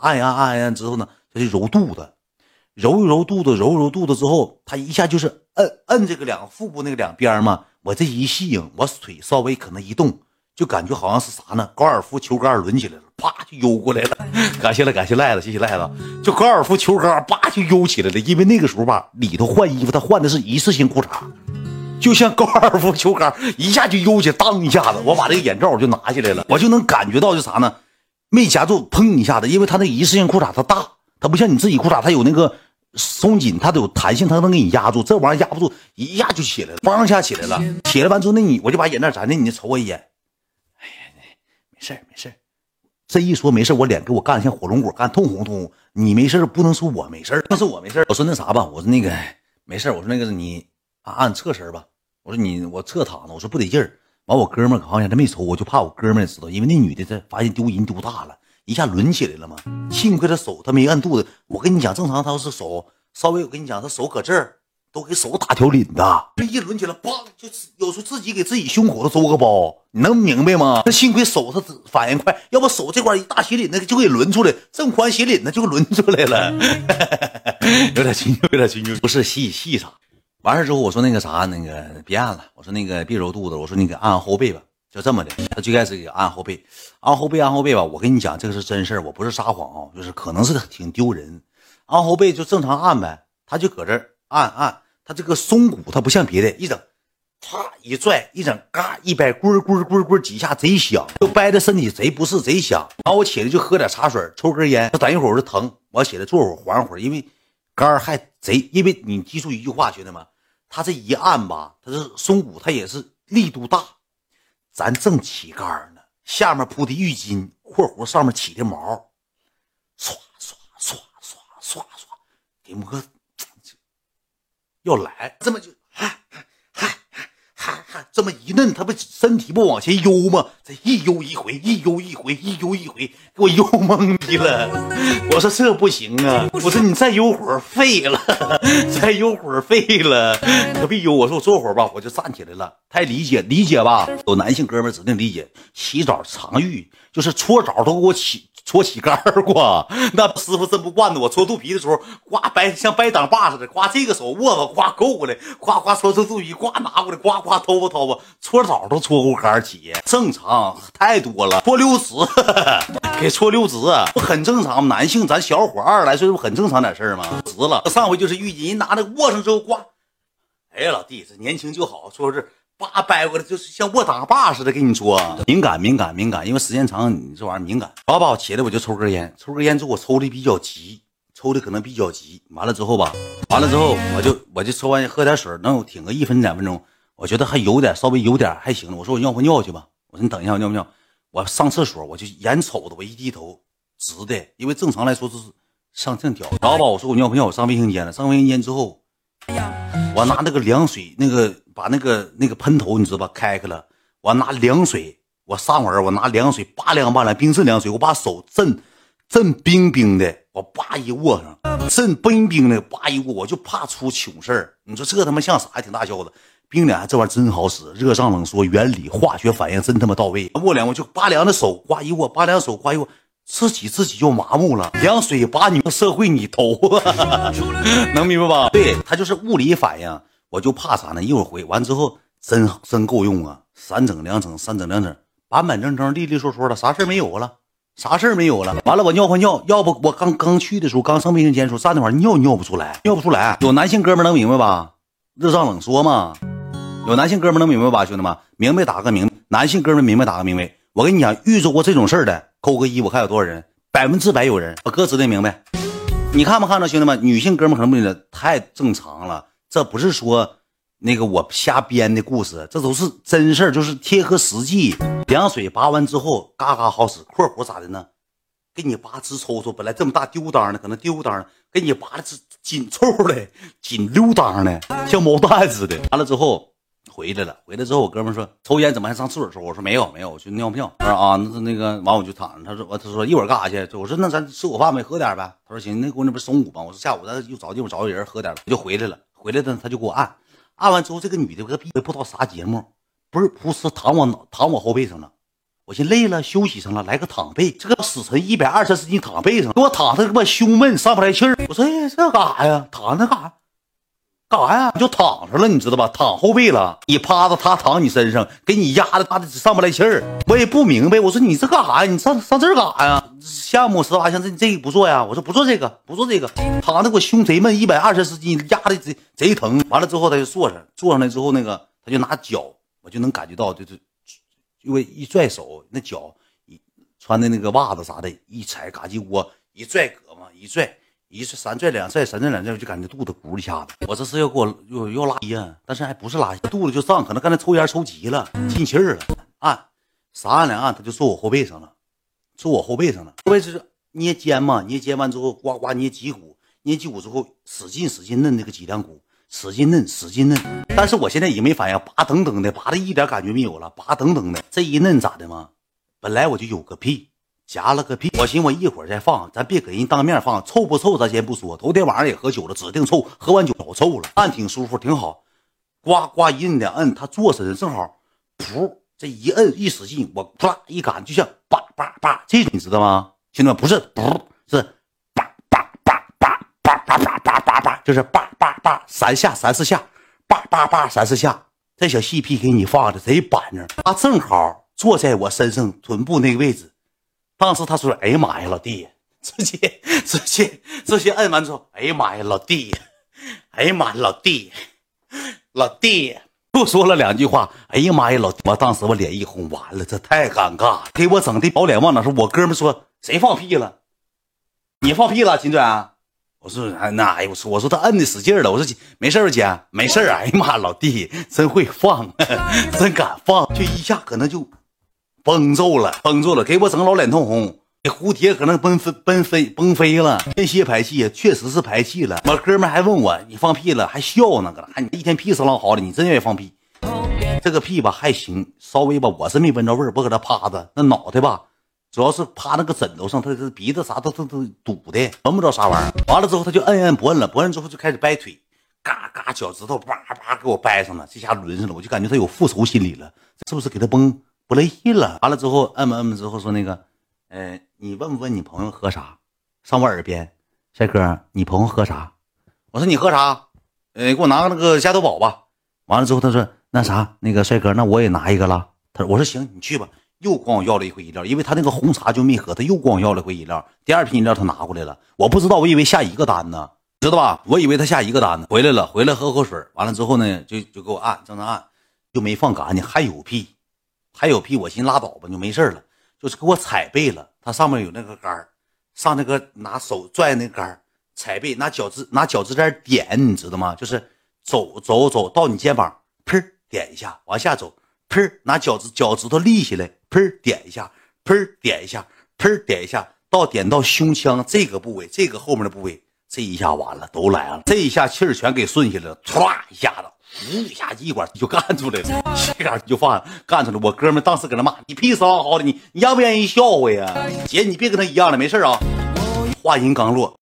按一按按一按之后呢，他就揉肚子，揉一揉肚子，揉一揉肚子之后，他一下就是摁摁这个两个腹部那个两边嘛。我这一吸引，我腿稍微可能一动，就感觉好像是啥呢？高尔夫球杆抡起来了，啪就悠过来了。感谢了，感谢赖子，谢谢赖子。就高尔夫球杆啪就悠起来了，因为那个时候吧，里头换衣服，他换的是一次性裤衩，就像高尔夫球杆一下就悠起来，当一下子，我把这个眼罩就拿起来了，我就能感觉到就啥呢？没夹住，砰一下子，因为他那一次性裤衩它大，它不像你自己裤衩，它有那个。松紧，它都有弹性，它能给你压住。这玩意儿压不住，一压就起来了，嘣一下起来了。起来完之后，那你我就把眼罩摘下，你瞅我一眼。哎呀，没事没事这一说没事我脸给我干的像火龙果，干通红通红。你没事不能说我没事那是我没事我说那啥吧，我说那个没事我说那个你按侧身吧。我说你我侧躺着，我说不得劲儿。完我哥们儿好像他没瞅，我就怕我哥们儿知道，因为那女的这发现丢人丢大了。一下抡起来了嘛？幸亏她手她没按肚子。我跟你讲，正常她要是手稍微，我跟你讲，她手搁这儿都给手打条领子。这一抡起来，梆，就有时候自己给自己胸口都周个包，你能明白吗？那幸亏手他反应快，要不手这块一大斜领子就给抡出来，这么宽斜领子就给抡出来了。有点亲，有点亲，不是细细啥。完事之后，我说那个啥，那个别按了。我说那个别揉肚子，我说你给按按后背吧。就这么的，他最开始给按后背，按后背，按后背吧。我跟你讲，这个是真事，我不是撒谎啊，就是可能是挺丢人。按后背就正常按呗，他就搁这按按，他这个松骨，他不像别的，一整，啪一拽，一整嘎一掰，咕咕咕咕几下贼响，就掰的身体贼不适，贼响。然后我起来就喝点茶水，抽根烟，等一会儿我就疼，我起来坐会儿缓会儿，因为杆儿还贼，因为你记住一句话，兄弟们，他这一按吧，他这松骨他也是力度大。咱正起杆呢，下面铺的浴巾（括弧上面起的毛），唰唰唰唰唰唰，给摸，要来，这么就。这么一摁，他不身体不往前悠吗？这一悠一回，一悠一回，一悠一回，给我悠懵逼了。我说这不行啊！我说你再悠会儿废了，再悠会儿废了，可别悠。我说我坐会儿吧，我就站起来了。太理解理解吧？有男性哥们指定理解。洗澡常浴就是搓澡都给我起。搓起杆儿过，那师傅真不惯着我搓肚皮的时候，呱掰像掰挡把似的，呱这个手握着，呱勾过来，呱呱搓搓肚皮，呱拿过来，呱呱掏掏吧，搓澡都搓过杆儿起，正常太多了。搓六指，给搓六指，不很正常吗？男性咱小伙二十来岁不很正常点事儿吗？直了，上回就是浴巾，人拿那握上之后，呱，哎呀老弟，这年轻就好，说是。叭掰过来就是像握大把似的，跟你说敏感敏感敏感，因为时间长你这玩意儿敏感。然后吧，我起来我就抽根烟，抽根烟之后我抽的比较急，抽的可能比较急。完了之后吧，完了之后我就我就抽完喝点水，能挺个一分两分钟，我觉得还有点稍微有点还行。我说我尿不尿去吧？我说你等一下，我尿不尿？我上厕所，我就眼瞅着我一低头直的，因为正常来说是上正条。然后吧，我说我尿不尿？我上卫生间了。上卫生间之后，我拿那个凉水那个。把那个那个喷头你知道吧？开开了，我拿凉水，我上会我拿凉水拔凉拔凉，冰镇凉水，我把手震震冰冰的，我叭一握上，震冰冰的，叭一握，我就怕出糗事儿。你说这他妈像啥？还挺大小子，冰凉这玩意儿真好使，热胀冷缩，原理化学反应真他妈到位。握凉我就拔凉的手，刮一握，拔凉手，刮一握，自己自己就麻木了。凉水把你们社会你头，能明白吧？对它就是物理反应。我就怕啥呢？一会儿回完之后，真真够用啊！三整两整，三整两整，板板正正，利利索索的，啥事没有了，啥事没有了。完了，我尿换尿，要不我刚刚去的时候，刚上卫生间的时候，站那块尿尿不出来，尿不出来。有男性哥们能明白吧？热胀冷缩嘛。有男性哥们能明白吧？兄弟们，明白打个明，男性哥们明白打个明白。我跟你讲，遇着过这种事儿的，扣个一，我看有多少人，百分之百有人。我哥指定明白。你看没看着兄弟们？女性哥们可能不知道，太正常了。这不是说那个我瞎编的故事，这都是真事儿，就是贴合实际。凉水拔完之后，嘎嘎好使。括弧咋的呢？给你拔直抽抽，本来这么大丢裆的，可能丢裆，给你拔的是紧凑的，紧溜裆的，像毛蛋似的。完了之后回来了，回来之后我哥们说抽烟怎么还上厕所抽？我说没有没有，我去尿尿？他说啊，那那个完我就躺着。他说我他说一会儿干啥去？我说那咱吃午饭呗，喝点呗。他说行，那姑娘不是中午吗？我说下午咱又找地方找个人喝点，我就回来了。回来的他就给我按，按完之后这个女的个逼不知道啥节目，不是噗呲躺我躺我后背上了，我寻累了，休息上了，来个躺背。这个死沉一百二十四斤躺背上，给我躺的他妈胸闷，上不来气儿。我说哎，这干啥呀？躺那干啥？干啥呀？你就躺上了，你知道吧？躺后背了，你趴着，他躺你身上，给你压的，他的上不来气儿。我也不明白，我说你这干啥呀？你上上这儿干啥呀？项目十八项，这这个不做呀？我说不做这个，不做这个。躺的我胸贼闷，一百二十四斤，压的贼贼疼。完了之后他就坐上，坐上来之后那个他就拿脚，我就能感觉到，就是因为一拽手，那脚一穿的那个袜子啥的，一踩嘎叽窝，一拽胳膊，一拽。一次三拽两拽，三拽两拽，我就感觉肚子咕一下子。我这是要给我又又拉稀呀，但是还不是拉稀，肚子就胀，可能刚才抽烟抽急了，进气儿了。按，啥按两按，他就坐我后背上了，坐我后背上了。后背是捏肩嘛，捏肩完之后，呱呱捏脊骨，捏脊骨之后，使劲使劲摁那个脊梁骨，使劲摁，使劲摁。但是我现在已经没反应，拔噔噔的，拔的一点感觉没有了，拔噔噔的。这一摁咋的嘛？本来我就有个屁。夹了个屁！我寻我一会儿再放，咱别给人当面放，臭不臭咱先不说。头天晚上也喝酒了，指定臭。喝完酒老臭了，按挺舒服，挺好。呱呱一摁两摁，他坐身上正好，噗，这一摁一使劲，我啪一赶，就像叭叭叭这种，你知道吗？兄弟们，不是噗是叭叭叭叭叭叭叭叭叭叭，就是叭叭叭三下三四下，叭叭叭三四下。这小细屁给你放的贼板正，他正好坐在我身上臀部那个位置。当时他说：“哎呀妈呀，老弟，直接直接直接摁完之后，哎呀妈呀，老弟，哎呀妈呀，老弟，老弟，又说了两句话。哎呀妈呀，老弟，我当时我脸一红，完了，这太尴尬，给我整的宝脸往哪说？我哥们说谁放屁了？你放屁了，金钻？我说哎那哎，我说我说他摁的使劲了。我说没事吧姐，没事哎呀妈，老弟真会放，真敢放，就一下可能就。”崩揍了，崩揍了，给我整老脸通红。那蝴蝶可能奔飞奔飞崩飞了，间歇排气，确实是排气了。我哥们还问我，你放屁了？还笑呢，搁那，你一天屁死浪好的，你真愿意放屁？这个屁吧还行，稍微吧，我是没闻着味儿，我搁那趴着，那脑袋吧，主要是趴那个枕头上，他这鼻子啥都都都堵的，闻不着啥玩意儿。完了之后他就摁摁不摁了，不摁之后就开始掰腿，嘎嘎脚趾头叭叭给我掰上了，这下轮上了，我就感觉他有复仇心理了，是不是给他崩？不乐意了，完了之后摁吧摁吧之后说那个，呃，你问不问你朋友喝啥？上我耳边，帅哥，你朋友喝啥？我说你喝啥？呃，给我拿个那个加多宝吧。完了之后他说那啥，那个帅哥，那我也拿一个了。他说我说行，你去吧。又管我要了一回饮料，因为他那个红茶就没喝，他又管我要了回饮料。第二瓶饮料他拿过来了，我不知道，我以为下一个单呢，知道吧？我以为他下一个单呢。回来了，回来喝口水，完了之后呢，就就给我按，正常按，就没放干净，还有屁。还有屁，我寻拉倒吧，就没事了。就是给我踩背了，它上面有那个杆上那个拿手拽那杆踩背，拿脚趾拿脚趾尖点，你知道吗？就是走走走到你肩膀，砰点一下，往下走，砰拿脚趾脚趾头立起来，砰点一下，砰点一下，砰点一下，到点到胸腔这个部位，这个后面的部位，这一下完了，都来了，这一下气儿全给顺下来了，唰一下子。呜一下一管就干出来了，这杆就放干出来。我哥们当时搁那骂你屁死好的，你你愿不愿意笑话呀？姐，你别跟他一样了，没事啊。话音刚落。